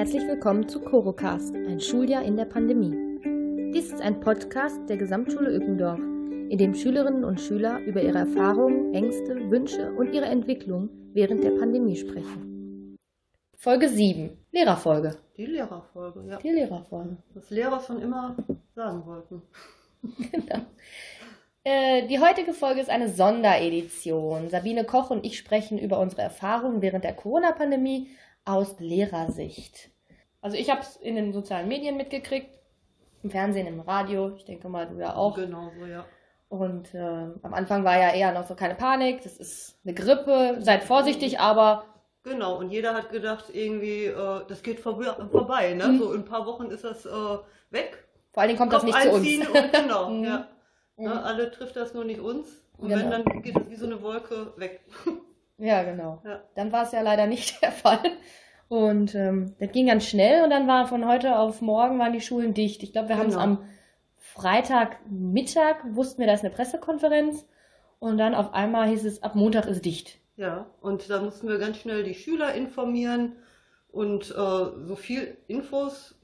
Herzlich willkommen zu Corocast, ein Schuljahr in der Pandemie. Dies ist ein Podcast der Gesamtschule Ückendorf, in dem Schülerinnen und Schüler über ihre Erfahrungen, Ängste, Wünsche und ihre Entwicklung während der Pandemie sprechen. Folge 7, Lehrerfolge. Die Lehrerfolge, ja. Die Lehrerfolge. Was Lehrer schon immer sagen wollten. genau. Äh, die heutige Folge ist eine Sonderedition. Sabine Koch und ich sprechen über unsere Erfahrungen während der Corona-Pandemie aus Lehrersicht. Also ich habe es in den sozialen Medien mitgekriegt, im Fernsehen, im Radio. Ich denke mal, du ja auch. Genau so, ja. Und äh, am Anfang war ja eher noch so keine Panik. Das ist eine Grippe. Seid vorsichtig, aber Genau, und jeder hat gedacht, irgendwie, äh, das geht vor, vorbei, ne? Mhm. So in ein paar Wochen ist das äh, weg. vor allen Dingen kommt das Kopf nicht zu uns. Und, genau, Mhm. ja. Mhm. Ne, alle trifft das nur nicht uns. Und Genau. wenn, dann geht es wie so eine Wolke weg. Ja, genau. Ja. Dann war es ja leider nicht der Fall. Und ähm, das ging ganz schnell und dann war von heute auf morgen waren die Schulen dicht. Ich glaube, wir haben es Genau. am Freitagmittag, wussten wir, da ist eine Pressekonferenz und dann auf einmal hieß es, ab Montag ist dicht. Ja, und da mussten wir ganz schnell die Schüler informieren und äh, so viel Infos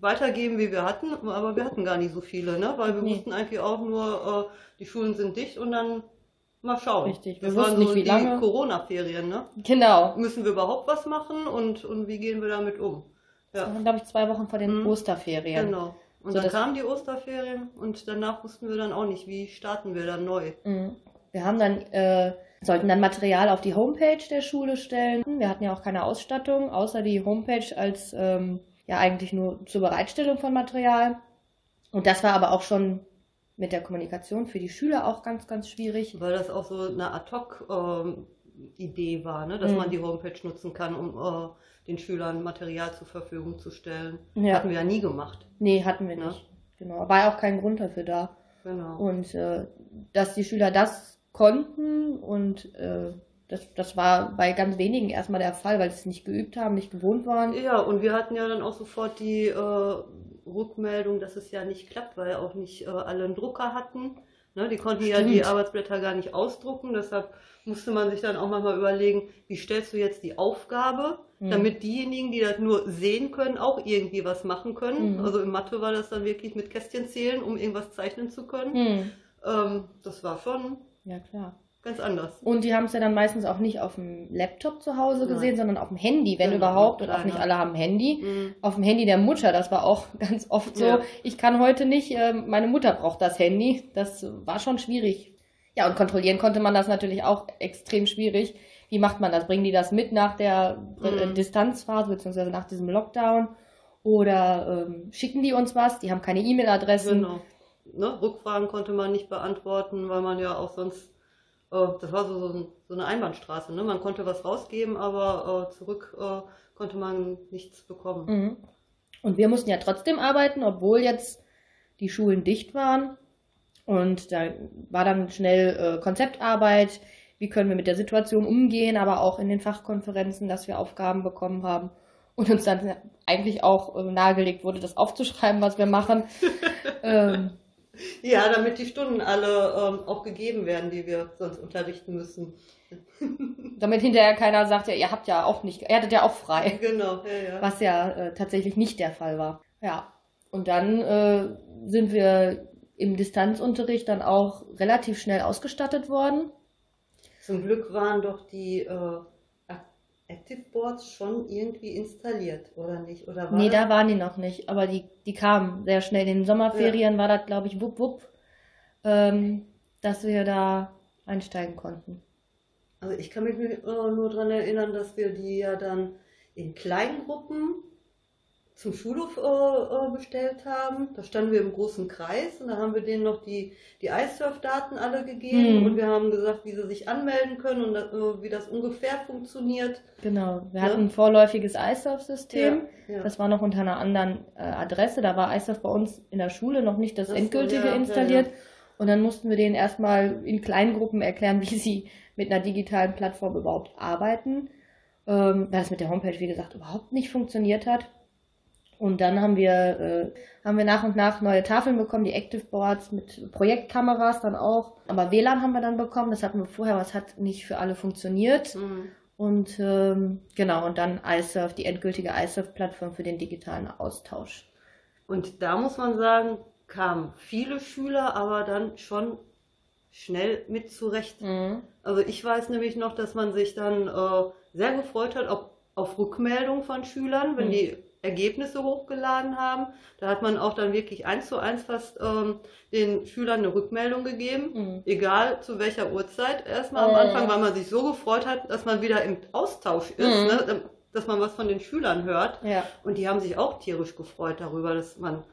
weitergeben, wie wir hatten, aber wir hatten gar nicht so viele, ne? Weil wir Nee. wussten eigentlich auch nur, äh, die Schulen sind dicht und dann mal schauen. Richtig, wir Das wussten waren nicht, so wie die lange. Corona-Ferien, ne? Genau. Müssen wir überhaupt was machen und, und wie gehen wir damit um? Das Ja, waren, glaube ich, zwei Wochen vor den Mhm. Osterferien. genau. Und So, dann das- kamen die Osterferien und danach wussten wir dann auch nicht, wie starten wir dann neu. Mhm. Wir haben dann, äh, sollten dann Material auf die Homepage der Schule stellen. Wir hatten ja auch keine Ausstattung, außer die Homepage als ähm, ja eigentlich nur zur Bereitstellung von Material. Und das war aber auch schon mit der Kommunikation für die Schüler auch ganz, ganz schwierig. Weil das auch so eine Ad-Hoc-Idee war, ne? dass Mhm. man die Homepage nutzen kann, um äh, den Schülern Material zur Verfügung zu stellen. Ja. Hatten wir ja nie gemacht. Nee, hatten wir Ja. nicht. Genau. War ja auch kein Grund dafür da. Genau. Und äh, dass die Schüler das konnten und äh, das, das war bei ganz wenigen erstmal der Fall, weil sie es nicht geübt haben, nicht gewohnt waren. Ja, und wir hatten ja dann auch sofort die äh, Rückmeldung, dass es ja nicht klappt, weil auch nicht äh, alle einen Drucker hatten. Ne? Die konnten ja Stimmt. die Arbeitsblätter gar nicht ausdrucken, deshalb musste man sich dann auch manchmal überlegen, wie stellst du jetzt die Aufgabe, Mhm. damit diejenigen, die das nur sehen können, auch irgendwie was machen können. Mhm. Also in Mathe war das dann wirklich mit Kästchen zählen, um irgendwas zeichnen zu können. Hm. Ähm, das war schon Ja, klar. Ganz anders. Und die haben es ja dann meistens auch nicht auf dem Laptop zu Hause Nein. gesehen, sondern auf dem Handy, wenn Genau, überhaupt. Und auch nicht alle haben ein Handy. Mhm. Auf dem Handy der Mutter, das war auch ganz oft so. Ja. Ich kann heute nicht, äh, meine Mutter braucht das Handy. Das war schon schwierig. Ja, und kontrollieren konnte man das natürlich auch extrem schwierig. Wie macht man das? Bringen die das mit nach der äh, Mhm. Distanzphase, beziehungsweise nach diesem Lockdown? Oder ähm, schicken die uns was? Die haben keine E-Mail-Adressen. Genau. Ne? Rückfragen konnte man nicht beantworten, weil man ja auch sonst, das war so, so, so eine Einbahnstraße. Ne? Man konnte was rausgeben, aber äh, zurück äh, konnte man nichts bekommen. Mhm. Und wir mussten ja trotzdem arbeiten, obwohl jetzt die Schulen dicht waren. Und da war dann schnell äh, Konzeptarbeit, wie können wir mit der Situation umgehen, aber auch in den Fachkonferenzen, dass wir Aufgaben bekommen haben und uns dann eigentlich auch äh, nahegelegt wurde, das aufzuschreiben, was wir machen. ähm, Ja, damit die Stunden alle ähm, auch gegeben werden, die wir sonst unterrichten müssen. damit hinterher keiner sagt, ja, ihr habt ja auch nicht, ihr hattet ja auch frei. Genau, ja, ja. was ja äh, tatsächlich nicht der Fall war. Ja, und dann äh, sind wir im Distanzunterricht dann auch relativ schnell ausgestattet worden. Zum Glück waren doch die äh, Active Boards schon irgendwie installiert, oder nicht? Oder war nee, das? da waren die noch nicht, aber die, die kamen sehr schnell. In den Sommerferien war das, glaube ich, wupp, wupp, ähm, dass wir da einsteigen konnten. Also ich kann mich nur, nur daran erinnern, dass wir die ja dann in kleinen Gruppen zum Schulhof äh, äh, bestellt haben. Da standen wir im großen Kreis und da haben wir denen noch die, die iSurf-Daten alle gegeben Hm. und wir haben gesagt, wie sie sich anmelden können und äh, wie das ungefähr funktioniert. Genau, wir Ja. hatten ein vorläufiges iSurf-System. Ja, ja. Das war noch unter einer anderen äh, Adresse. Da war iSurf bei uns in der Schule noch nicht das so, endgültige installiert. Und dann mussten wir denen erstmal in kleinen Gruppen erklären, wie sie mit einer digitalen Plattform überhaupt arbeiten. Ähm, weil das mit der Homepage, wie gesagt, überhaupt nicht funktioniert hat. Und dann haben wir, äh, haben wir nach und nach neue Tafeln bekommen, die Active Boards mit Projektkameras dann auch. Aber WLAN haben wir dann bekommen, das hatten wir vorher, aber es hat nicht für alle funktioniert. Mhm. Und ähm, genau, und dann iSurf, die endgültige iSurf-Plattform für den digitalen Austausch. Und da muss man sagen, kamen viele Schüler, aber dann schon schnell mit zurecht. Mhm. Also ich weiß nämlich noch, dass man sich dann äh, sehr gefreut hat auf, auf Rückmeldung von Schülern, wenn mhm. die Ergebnisse hochgeladen haben. Da hat man auch dann wirklich eins zu eins fast ähm, den Schülern eine Rückmeldung gegeben, mhm. egal zu welcher Uhrzeit. Erstmal am Anfang, weil man sich so gefreut hat, dass man wieder im Austausch ist, mhm. ne? dass man was von den Schülern hört. Ja. Und die haben sich auch tierisch gefreut darüber, dass man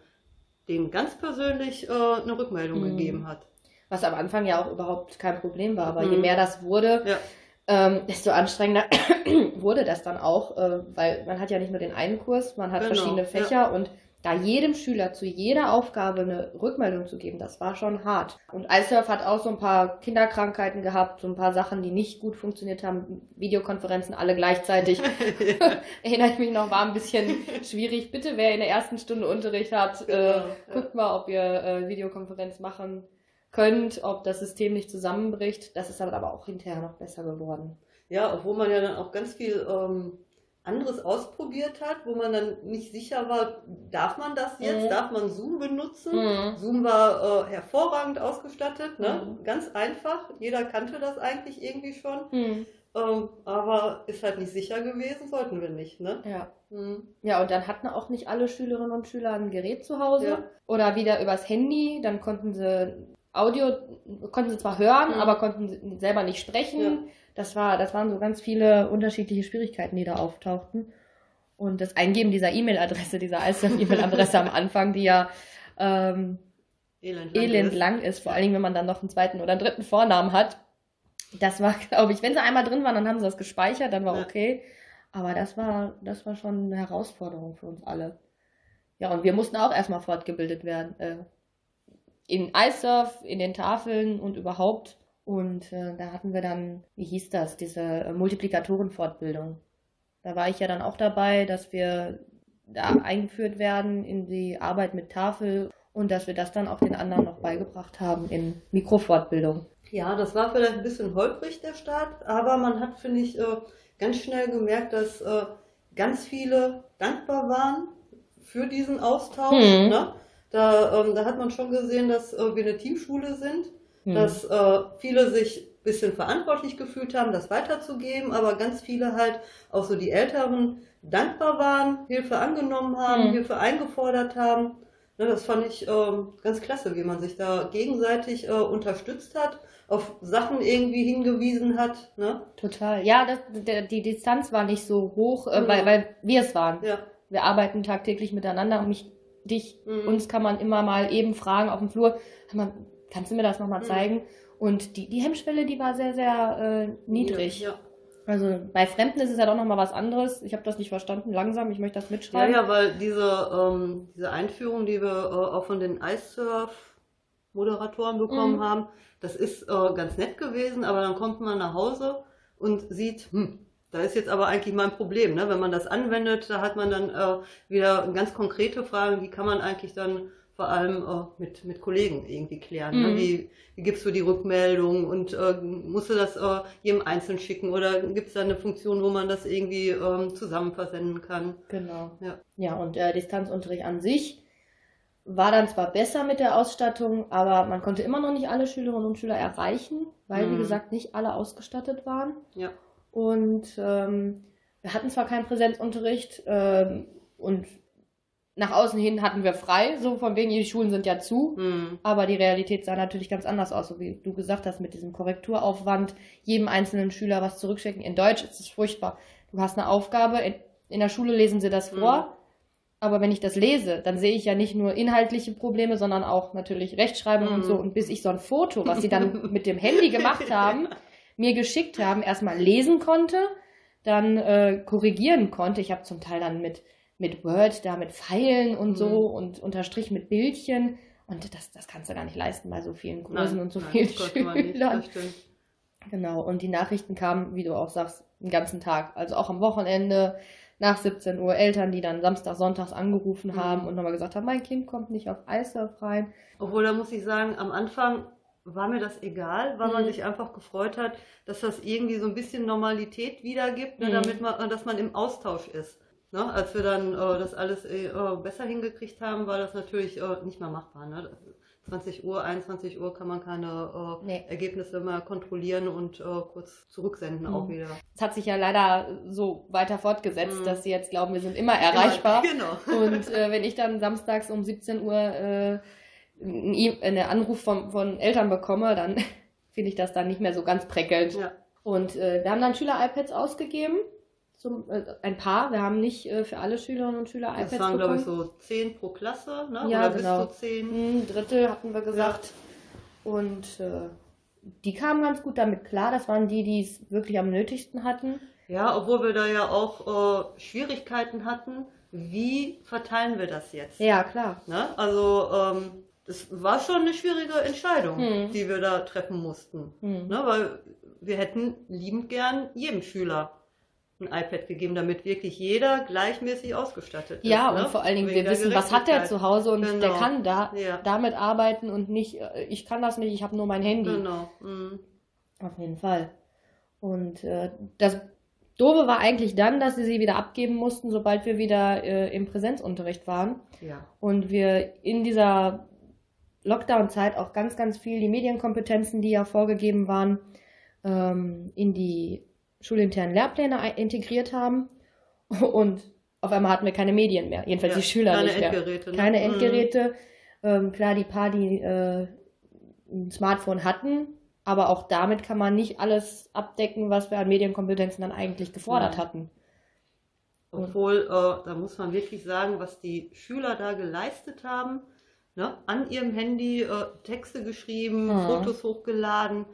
denen ganz persönlich äh, eine Rückmeldung mhm. gegeben hat. Was am Anfang ja auch überhaupt kein Problem war, aber je mhm. mehr das wurde, ja ähm, desto anstrengender wurde das dann auch, äh, weil man hat ja nicht nur den einen Kurs, man hat genau, verschiedene Fächer ja. und da jedem Schüler zu jeder Aufgabe eine Rückmeldung zu geben, das war schon hart. Und iSurf hat auch so ein paar Kinderkrankheiten gehabt, so ein paar Sachen, die nicht gut funktioniert haben. Videokonferenzen alle gleichzeitig. Erinnere ich mich noch, war ein bisschen schwierig. Bitte, wer in der ersten Stunde Unterricht hat, äh, genau, ja. guckt mal, ob ihr äh, Videokonferenz machen könnt, ob das System nicht zusammenbricht. Das ist aber auch hinterher noch besser geworden. Ja, obwohl man ja dann auch ganz viel ähm, anderes ausprobiert hat, wo man dann nicht sicher war, darf man das jetzt, mhm. darf man Zoom benutzen? Mhm. Zoom war äh, hervorragend ausgestattet, ne? Mhm. ganz einfach, jeder kannte das eigentlich irgendwie schon. Mhm. Ähm, aber ist halt nicht sicher gewesen, sollten wir nicht, ne? Ja. Mhm. Ja, und dann hatten auch nicht alle Schülerinnen und Schüler ein Gerät zu Hause ja. oder wieder übers Handy, dann konnten sie Audio konnten sie zwar hören, mhm. aber konnten selber nicht sprechen. Ja. Das war, das waren so ganz viele unterschiedliche Schwierigkeiten, die da auftauchten. Und das Eingeben dieser E-Mail-Adresse, dieser ISF-E-Mail-Adresse am Anfang, die ja ähm, elend, lang, elend ist. lang ist, vor allen Dingen, wenn man dann noch einen zweiten oder einen dritten Vornamen hat. Das war, glaube ich, wenn sie einmal drin waren, dann haben sie das gespeichert, dann war ja. okay. Aber das war, das war schon eine Herausforderung für uns alle. Ja, und wir mussten auch erstmal fortgebildet werden, äh, in iSurf, in den Tafeln und überhaupt. Und äh, da hatten wir dann, wie hieß das, diese äh, Multiplikatorenfortbildung. Da war ich ja dann auch dabei, dass wir da eingeführt werden in die Arbeit mit Tafel und dass wir das dann auch den anderen noch beigebracht haben in Mikrofortbildung. Ja, das war vielleicht ein bisschen holprig der Start, aber man hat, finde ich, äh, ganz schnell gemerkt, dass äh, ganz viele dankbar waren für diesen Austausch. Hm. Ne? Da, ähm, da hat man schon gesehen, dass äh, wir eine Teamschule sind, mhm. dass äh, viele sich ein bisschen verantwortlich gefühlt haben, das weiterzugeben, aber ganz viele halt, auch so die Älteren, dankbar waren, Hilfe angenommen haben, mhm. Hilfe eingefordert haben. Ne, das fand ich ähm, ganz klasse, wie man sich da gegenseitig äh, unterstützt hat, auf Sachen irgendwie hingewiesen hat. Ne? Total. Ja, das, der, die Distanz war nicht so hoch, äh, mhm. weil, weil wir es waren. Ja. Wir arbeiten tagtäglich miteinander und mich dich, mhm. uns kann man immer mal eben fragen auf dem Flur, kannst du mir das nochmal mhm. zeigen? Und die, die Hemmschwelle, die war sehr, sehr äh, niedrig. Ja, ja. Also bei Fremden ist es ja doch nochmal was anderes. Ich habe das nicht verstanden, langsam, ich möchte das mitschreiben. Ja, ja, weil diese, ähm, diese Einführung, die wir äh, auch von den Ice-Surf-Moderatoren bekommen mhm. haben, das ist äh, ganz nett gewesen, aber dann kommt man nach Hause und sieht, hm, da ist jetzt aber eigentlich mein Problem, ne? wenn man das anwendet, da hat man dann äh, wieder ganz konkrete Fragen, die kann man eigentlich dann vor allem äh, mit, mit Kollegen irgendwie klären. Ne? Mhm. Ne? Wie, wie gibst du die Rückmeldung und äh, musst du das äh, jedem einzeln schicken oder gibt es da eine Funktion, wo man das irgendwie ähm, zusammen versenden kann? Genau. Ja, ja und der Distanzunterricht an sich war dann zwar besser mit der Ausstattung, aber man konnte immer noch nicht alle Schülerinnen und Schüler erreichen, weil, mhm. wie gesagt, nicht alle ausgestattet waren. Ja. Und ähm, wir hatten zwar keinen Präsenzunterricht ähm, und nach außen hin hatten wir frei, so von wegen, die Schulen sind ja zu, mhm. aber die Realität sah natürlich ganz anders aus, so wie du gesagt hast, mit diesem Korrekturaufwand, jedem einzelnen Schüler was zurückschicken. In Deutsch ist es furchtbar. Du hast eine Aufgabe, in, in der Schule lesen sie das vor, mhm. aber wenn ich das lese, dann sehe ich ja nicht nur inhaltliche Probleme, sondern auch natürlich Rechtschreibung mhm. und so. Und bis ich so ein Foto, was sie dann mit dem Handy gemacht haben, mir geschickt haben, erstmal lesen konnte, dann äh, korrigieren konnte. Ich habe zum Teil dann mit, mit Word da mit Pfeilen und mhm. so und unterstrich mit Bildchen. Und das, das kannst du gar nicht leisten bei so vielen Kursen nein, und so nein, vielen Schülern. Genau, und die Nachrichten kamen, wie du auch sagst, den ganzen Tag. Also auch am Wochenende nach 17 Uhr Eltern, die dann Samstag, Sonntags angerufen mhm. haben und nochmal gesagt haben, mein Kind kommt nicht auf Eissurf rein. Obwohl, da muss ich sagen, am Anfang war mir das egal, weil man Mhm. sich einfach gefreut hat, dass das irgendwie so ein bisschen Normalität wiedergibt, ne, Mhm. damit man, dass man im Austausch ist. Ne? Als wir dann äh, das alles äh, äh, besser hingekriegt haben, war das natürlich äh, nicht mehr machbar. Ne? 20 Uhr, 21 Uhr kann man keine äh, Nee. Ergebnisse mehr kontrollieren und äh, kurz zurücksenden auch Mhm. wieder. Es hat sich ja leider so weiter fortgesetzt, Mhm. dass sie jetzt glauben, wir sind immer erreichbar. Genau. Und äh, wenn ich dann samstags um 17 Uhr äh, einen E- einen Anruf von, von Eltern bekomme, dann finde ich das dann nicht mehr so ganz prickelnd. Ja. Und äh, wir haben dann Schüler-iPads ausgegeben. Zum, äh, ein paar. Wir haben nicht äh, für alle Schülerinnen und Schüler iPads Das waren, glaube ich, so 10 pro Klasse, ne? Ja, oder genau. bis zu 10. Ein Drittel hatten wir gesagt. Und äh, die kamen ganz gut damit klar. Das waren die, die es wirklich am nötigsten hatten. Ja, obwohl wir da ja auch äh, Schwierigkeiten hatten. Wie verteilen wir das jetzt? Ja, klar. Ne? Also, ähm, das war schon eine schwierige Entscheidung, Hm. die wir da treffen mussten. Hm. Ne? Weil wir hätten liebend gern jedem Schüler ein iPad gegeben, damit wirklich jeder gleichmäßig ausgestattet ist. Ja, ne? und vor allen Dingen, Wegen wir wissen, was hat der zu Hause und Genau. der kann da Ja. damit arbeiten und nicht, äh, ich kann das nicht, ich habe nur mein Handy. Genau. Mhm. Auf jeden Fall. Und äh, das Doofe war eigentlich dann, dass sie sie wieder abgeben mussten, sobald wir wieder äh, im Präsenzunterricht waren. Ja. Und wir in dieser Lockdown-Zeit auch ganz, ganz viel die Medienkompetenzen, die ja vorgegeben waren, ähm, in die schulinternen Lehrpläne integriert haben. Und auf einmal hatten wir keine Medien mehr. Jedenfalls ja. die Schüler Keine nicht mehr. Endgeräte. Ne? Keine Mhm. Endgeräte. Ähm, klar, die paar, die äh, ein Smartphone hatten, aber auch damit kann man nicht alles abdecken, was wir an Medienkompetenzen dann eigentlich gefordert Nein. hatten. Obwohl, äh, da muss man wirklich sagen, was die Schüler da geleistet haben. Ne? An ihrem Handy äh, Texte geschrieben, Mhm. Fotos hochgeladen.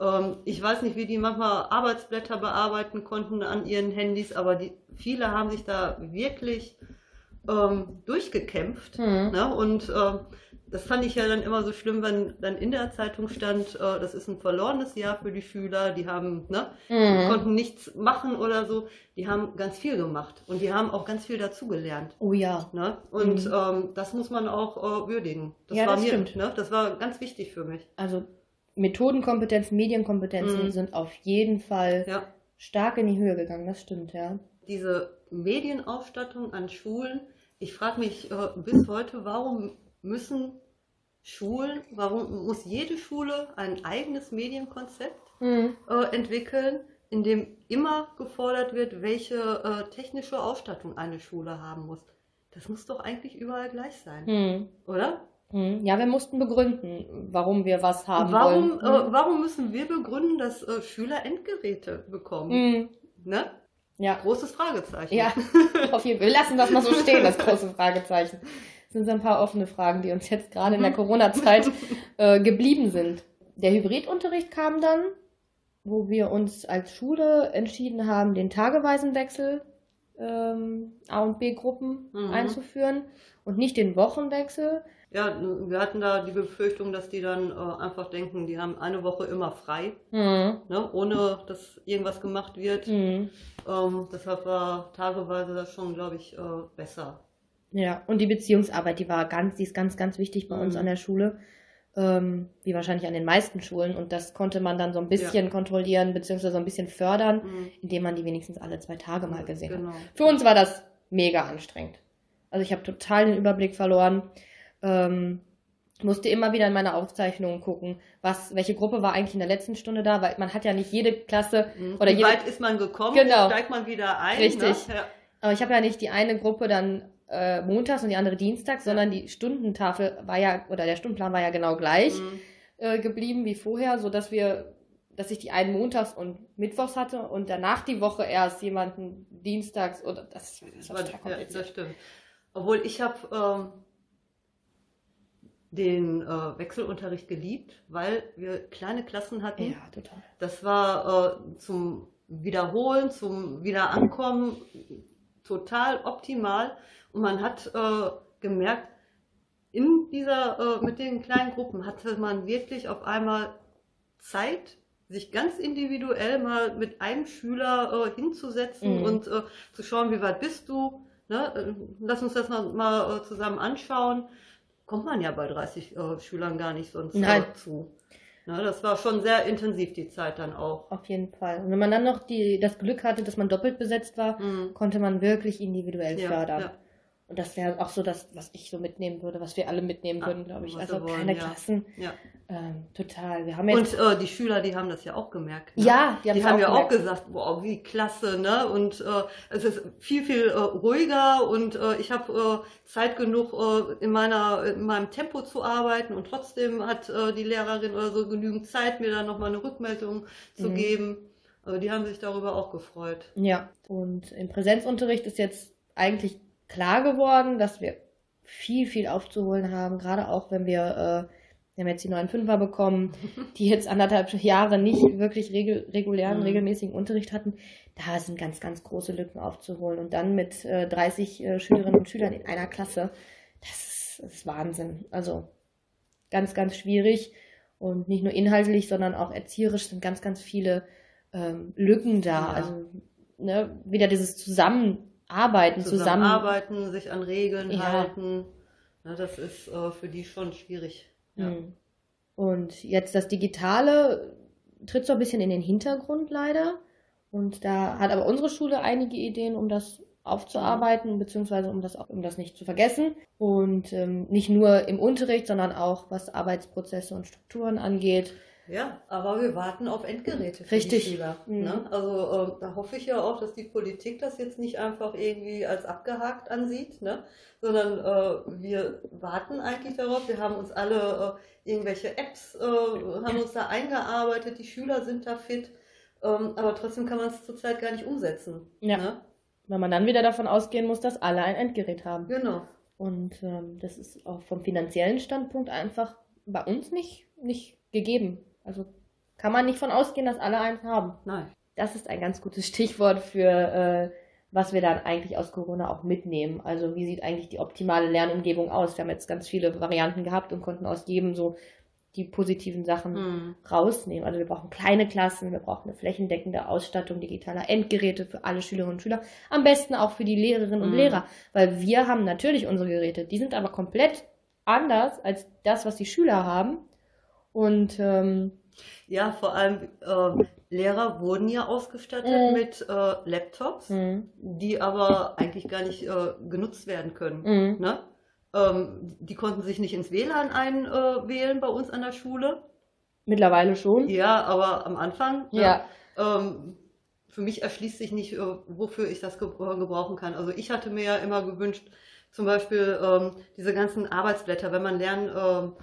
Ähm, ich weiß nicht, wie die manchmal Arbeitsblätter bearbeiten konnten an ihren Handys, aber die, viele haben sich da wirklich ähm, durchgekämpft. Hm. Ne? Und ähm, das fand ich ja dann immer so schlimm, wenn dann in der Zeitung stand, äh, das ist ein verlorenes Jahr für die Schüler, die haben, ne, Mhm. konnten nichts machen oder so. Die haben ganz viel gemacht und die haben auch ganz viel dazugelernt. Oh ja. Ne? Und Mhm. ähm, das muss man auch äh, würdigen. Das Ja, war das mir, stimmt. Ne? Das war ganz wichtig für mich. Also Methodenkompetenzen, Medienkompetenzen Mhm. sind auf jeden Fall Ja. stark in die Höhe gegangen, das stimmt, ja. Diese Medienausstattung an Schulen, ich frage mich äh, bis heute, warum müssen Schulen, warum muss jede Schule ein eigenes Medienkonzept Mhm. äh, entwickeln, in dem immer gefordert wird, welche äh, technische Ausstattung eine Schule haben muss. Das muss doch eigentlich überall gleich sein, Mhm. oder? Mhm. Ja, wir mussten begründen, warum wir was haben Warum, wollen. äh, warum müssen wir begründen, dass äh, Schüler Endgeräte bekommen? Mhm. Ne? Ja, Großes Fragezeichen. ja, auf jeden Fall. Wir lassen das mal so stehen, das große Fragezeichen. Das sind so ein paar offene Fragen, die uns jetzt gerade in der Mhm. Corona-Zeit äh, geblieben sind. Der Hybridunterricht kam dann, wo wir uns als Schule entschieden haben, den tageweisen Wechsel ähm, A- und B-Gruppen Mhm. einzuführen und nicht den Wochenwechsel. Ja, wir hatten da die Befürchtung, dass die dann äh, einfach denken, die haben eine Woche immer frei, Mhm. ne? ohne dass irgendwas gemacht wird. Mhm. Ähm, deshalb war tageweise das schon, glaube ich, äh, besser. Ja, und die Beziehungsarbeit, die war ganz, die ist ganz, ganz wichtig bei uns Mhm. an der Schule, ähm, wie wahrscheinlich an den meisten Schulen. Und das konnte man dann so ein bisschen kontrollieren, beziehungsweise so ein bisschen fördern, Mhm. indem man die wenigstens alle zwei Tage mal gesehen hat. Genau. Für uns war das mega anstrengend. Also ich habe total den Überblick verloren. Ähm, musste immer wieder in meine Aufzeichnungen gucken, was, welche Gruppe war eigentlich in der letzten Stunde da, weil man hat ja nicht jede Klasse Mhm. oder Wie jede, weit ist man gekommen? Genau. Steigt man wieder ein? Richtig. Ne? Ja. aber ich habe ja nicht die eine Gruppe dann äh, montags und die andere dienstags, Ja. sondern die Stundentafel war ja, oder der Stundenplan war ja genau gleich Mhm. äh, geblieben wie vorher, so dass wir, dass ich die einen montags und mittwochs hatte und danach die Woche erst jemanden dienstags oder das, das Das war total ja, das stimmt. Obwohl ich habe ähm, den äh, Wechselunterricht geliebt, weil wir kleine Klassen hatten. Ja, total. Das war äh, zum Wiederholen, zum Wiederankommen total optimal. Und man hat äh, gemerkt, in dieser, äh, mit den kleinen Gruppen hatte man wirklich auf einmal Zeit, sich ganz individuell mal mit einem Schüler äh, hinzusetzen Mhm. und äh, zu schauen, wie weit bist du. Ne? Lass uns das mal, mal äh, zusammen anschauen. Kommt man ja bei 30 äh, Schülern gar nicht sonst Nein. äh, zu. Na, das war schon sehr intensiv die Zeit dann auch. Auf jeden Fall. Und wenn man dann noch die, das Glück hatte, dass man doppelt besetzt war, Mhm. konnte man wirklich individuell Ja, fördern. ja. Und das wäre auch so das, was ich so mitnehmen würde, was wir alle mitnehmen Ja, würden, glaube ich. Also wollen, keine ja. Klassen. Ja. Ähm, total. Wir haben jetzt. Und äh, die Schüler, die haben das ja auch gemerkt. Ne? ja, die, Die haben's haben ja auch gemerkt. gesagt, wow, wie klasse, ne? Und äh, es ist viel, viel äh, ruhiger und äh, ich habe äh, Zeit genug, äh, in, meiner, in meinem Tempo zu arbeiten und trotzdem hat die Lehrerin oder so genügend Zeit, mir dann nochmal eine Rückmeldung zu Mhm. geben. Äh, die haben sich darüber auch gefreut. Ja, und im Präsenzunterricht ist jetzt eigentlich klar geworden, dass wir viel, viel aufzuholen haben, gerade auch wenn wir, äh, wir haben jetzt die neuen Fünfer bekommen, die jetzt anderthalb Jahre nicht wirklich regel, regulären, Mhm. regelmäßigen Unterricht hatten. Da sind ganz, ganz große Lücken aufzuholen. Und dann mit äh, 30 äh, Schülerinnen und Schülern in einer Klasse, das ist, das ist Wahnsinn. Also ganz, ganz schwierig. Und nicht nur inhaltlich, sondern auch erzieherisch sind ganz, ganz viele ähm, Lücken da. Ja. Also ne, wieder dieses Zusammenarbeiten, zusammen. Zusammenarbeiten, sich an Regeln Ja. halten. Ne, das ist äh, für die schon schwierig. Ja. Mhm. Und jetzt das Digitale tritt so ein bisschen in den Hintergrund leider. Und da hat aber unsere Schule einige Ideen, um das aufzuarbeiten, beziehungsweise um das, auch- um das nicht zu vergessen. Und ähm, nicht nur im Unterricht, sondern auch was Arbeitsprozesse und Strukturen angeht. Ja, aber wir warten auf Endgeräte für Richtig. die Schüler. Mhm. Ne? Also äh, da hoffe ich ja auch, dass die Politik das jetzt nicht einfach irgendwie als abgehakt ansieht, ne? sondern äh, wir warten eigentlich darauf. Wir haben uns alle äh, irgendwelche Apps, äh, haben uns da eingearbeitet, die Schüler sind da fit, ähm, aber trotzdem kann man es zurzeit gar nicht umsetzen. Ja. Ne? Weil man dann wieder davon ausgehen muss, dass alle ein Endgerät haben. Genau. Und ähm, das ist auch vom finanziellen Standpunkt einfach bei uns nicht, nicht gegeben. Also kann man nicht von ausgehen, dass alle eins haben. Nein. Das ist ein ganz gutes Stichwort für, äh, was wir dann eigentlich aus Corona auch mitnehmen. Also wie sieht eigentlich die optimale Lernumgebung aus? Wir haben jetzt ganz viele Varianten gehabt und konnten aus jedem so die positiven Sachen Hm. rausnehmen. Also wir brauchen kleine Klassen, wir brauchen eine flächendeckende Ausstattung digitaler Endgeräte für alle Schülerinnen und Schüler, am besten auch für die Lehrerinnen und Mhm. Lehrer, weil wir haben natürlich unsere Geräte, die sind aber komplett anders als das, was die Schüler haben. Und ähm, Ja, vor allem äh, Lehrer wurden ja ausgestattet Mhm. mit äh, Laptops. mh, die aber eigentlich gar nicht äh, genutzt werden können. mh, Ne? Ähm, die konnten sich nicht ins WLAN einwählen bei uns an der Schule. mittlerweile schon. Ja, aber am Anfang. ne? Ja, Ähm, für mich erschließt sich nicht, äh, wofür ich das ge äh, gebrauchen kann. Also ich hatte mir ja immer gewünscht, zum Beispiel ähm, diese ganzen Arbeitsblätter, wenn man Lern,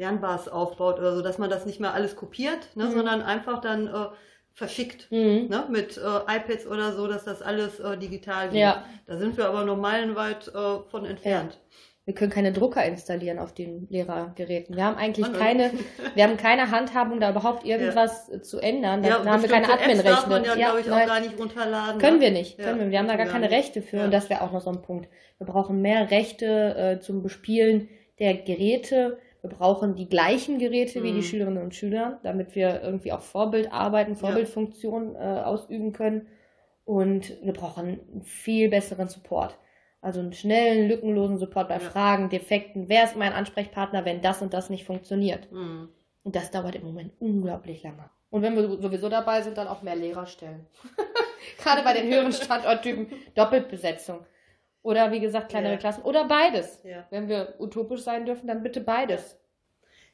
Lernbars aufbaut oder so, dass man das nicht mehr alles kopiert, ne, Mhm. sondern einfach dann äh, verschickt mh, ne, mit äh, iPads oder so, dass das alles äh, digital geht. Ja. Da sind wir aber noch meilenweit äh, von entfernt. wir können keine Drucker installieren auf den Lehrergeräten. Wir haben eigentlich keine, wir haben keine Handhabung, da überhaupt irgendwas äh, zu ändern. Da, Ja, haben wir keine bestimmte Apps darf Admin-Rechte. man ja, glaube ich, nein. auch gar nicht runterladen. Können ne? wir nicht, Ja, können wir. Wir haben da gar keine. Rechte für Ja. und das wäre auch noch so ein Punkt. Wir brauchen mehr Rechte äh, zum Bespielen der Geräte. Wir brauchen die gleichen Geräte wie Mhm. die Schülerinnen und Schüler, damit wir irgendwie auch Vorbild arbeiten, Vorbildfunktion äh, ausüben können. Und wir brauchen einen viel besseren Support. Also einen schnellen, lückenlosen Support bei Ja. Fragen, Defekten. Wer ist mein Ansprechpartner, wenn das und das nicht funktioniert? Mhm. Und das dauert im Moment unglaublich lange. Und wenn wir sowieso dabei sind, dann auch mehr Lehrer stellen. Gerade bei den höheren Standorttypen Doppelbesetzung. Oder wie gesagt, kleinere Ja. Klassen. Oder beides. Ja. Wenn wir utopisch sein dürfen, dann bitte beides.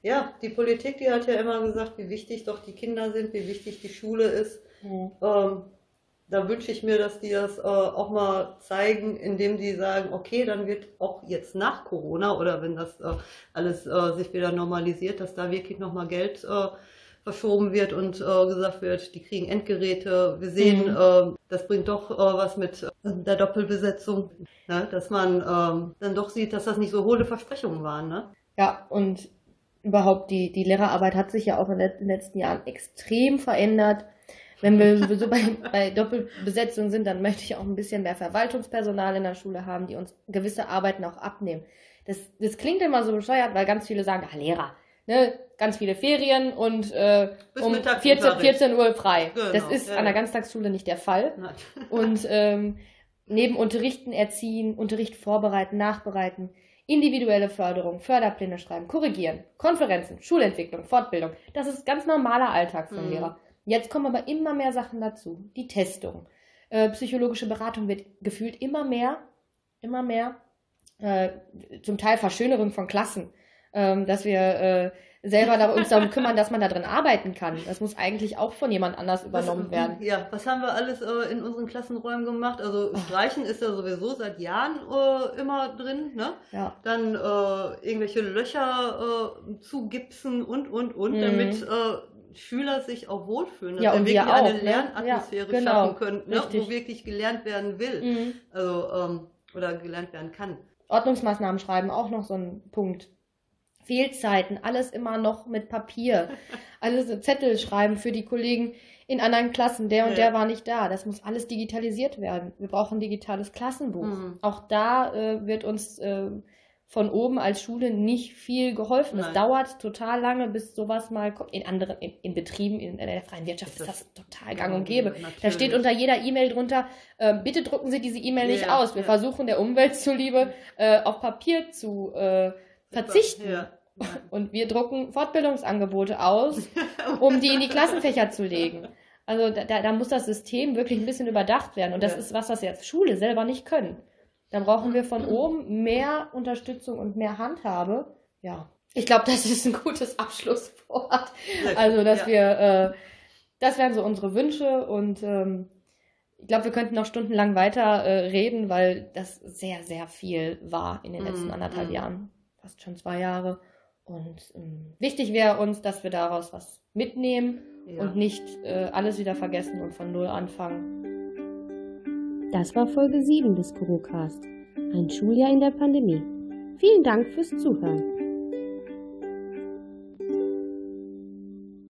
ja, die Politik, die hat ja immer gesagt, wie wichtig doch die Kinder sind, wie wichtig die Schule ist. Mhm. Ähm, da wünsche ich mir, dass die das äh, auch mal zeigen, indem die sagen, okay, dann wird auch jetzt nach Corona oder wenn das äh, alles äh, sich wieder normalisiert, dass da wirklich nochmal Geld äh, verschoben wird und äh, gesagt wird, die kriegen Endgeräte. Wir sehen, Mhm. äh, das bringt doch äh, was mit äh, der Doppelbesetzung, ne? dass man ähm, dann doch sieht, dass das nicht so hohle Versprechungen waren. Ne? Ja, und überhaupt die, die Lehrerarbeit hat sich ja auch in den letzten Jahren extrem verändert. Wenn wir sowieso bei, bei Doppelbesetzung sind, dann möchte ich auch ein bisschen mehr Verwaltungspersonal in der Schule haben, die uns gewisse Arbeiten auch abnehmen. Das, das klingt immer so bescheuert, weil ganz viele sagen, ah, Lehrer, ne, ganz viele Ferien und äh, um Mittagsunterricht. 14, 14 Uhr frei. Genau, das ist ja, an der. Ganztagsschule nicht der Fall. Nein. Und ähm, neben Unterrichten erziehen, Unterricht vorbereiten, nachbereiten, Individuelle Förderung, Förderpläne schreiben, korrigieren, Konferenzen, Schulentwicklung, Fortbildung. Das ist ganz normaler Alltag für Mhm. Lehrer. Jetzt kommen aber immer mehr Sachen dazu. Die Testung. Äh, psychologische Beratung wird gefühlt immer mehr, immer mehr. Äh, zum Teil Verschönerung von Klassen. Ähm, dass wir äh, selber da, uns darum kümmern, dass man da drin arbeiten kann. Das muss eigentlich auch von jemand anders übernommen was, werden. Ja, was haben wir alles äh, in unseren Klassenräumen gemacht? Also Oh. Streichen ist ja sowieso seit Jahren äh, immer drin, ne? Ja. Dann äh, irgendwelche Löcher äh, zugipsen und, und, und, Mhm. damit äh, Schüler sich auch wohlfühlen, dass Ja, wir und wirklich wir auch, eine ne? Lernatmosphäre Ja, genau. schaffen können, ne? Wo wirklich gelernt werden will. Mhm. Also, ähm, oder gelernt werden kann. Ordnungsmaßnahmen schreiben, auch noch so ein Punkt. Fehlzeiten, alles immer noch mit Papier. Alles Zettel schreiben für die Kollegen in anderen Klassen. Der und Ja. der war nicht da. Das muss alles digitalisiert werden. Wir brauchen ein digitales Klassenbuch. Mhm. Auch da äh, wird uns äh, von oben als Schule nicht viel geholfen. Es dauert total lange, bis sowas mal kommt. In anderen, in, in Betrieben, in, in der freien Wirtschaft ist Ist das das- total gang und gäbe. Da Natürlich. steht unter jeder E-Mail drunter, äh, bitte drucken Sie diese E-Mail nicht Ja, aus. Wir ja. versuchen der Umwelt zuliebe äh, auf Papier zu äh, verzichten. Ja. Und wir drucken Fortbildungsangebote aus, um die in die Klassenfächer zu legen. Also da, da muss das System wirklich ein bisschen überdacht werden. Und das Ja. ist was, das jetzt Schule selber nicht können. Da brauchen wir von oben mehr Unterstützung und mehr Handhabe. Ja. Ich glaube, das ist ein gutes Abschlusswort. Also, dass ja. wir, äh, das wären so unsere Wünsche und ähm, ich glaube, wir könnten noch stundenlang weiter äh, reden, weil das sehr, sehr viel war in den letzten Mm, anderthalb mm. Jahren, fast schon zwei Jahre. Und ähm, wichtig wäre uns, dass wir daraus was mitnehmen Ja. und nicht äh, alles wieder vergessen und von Null anfangen. Das war Folge 7 des Kurocast. Ein Schuljahr in der Pandemie. Vielen Dank fürs Zuhören.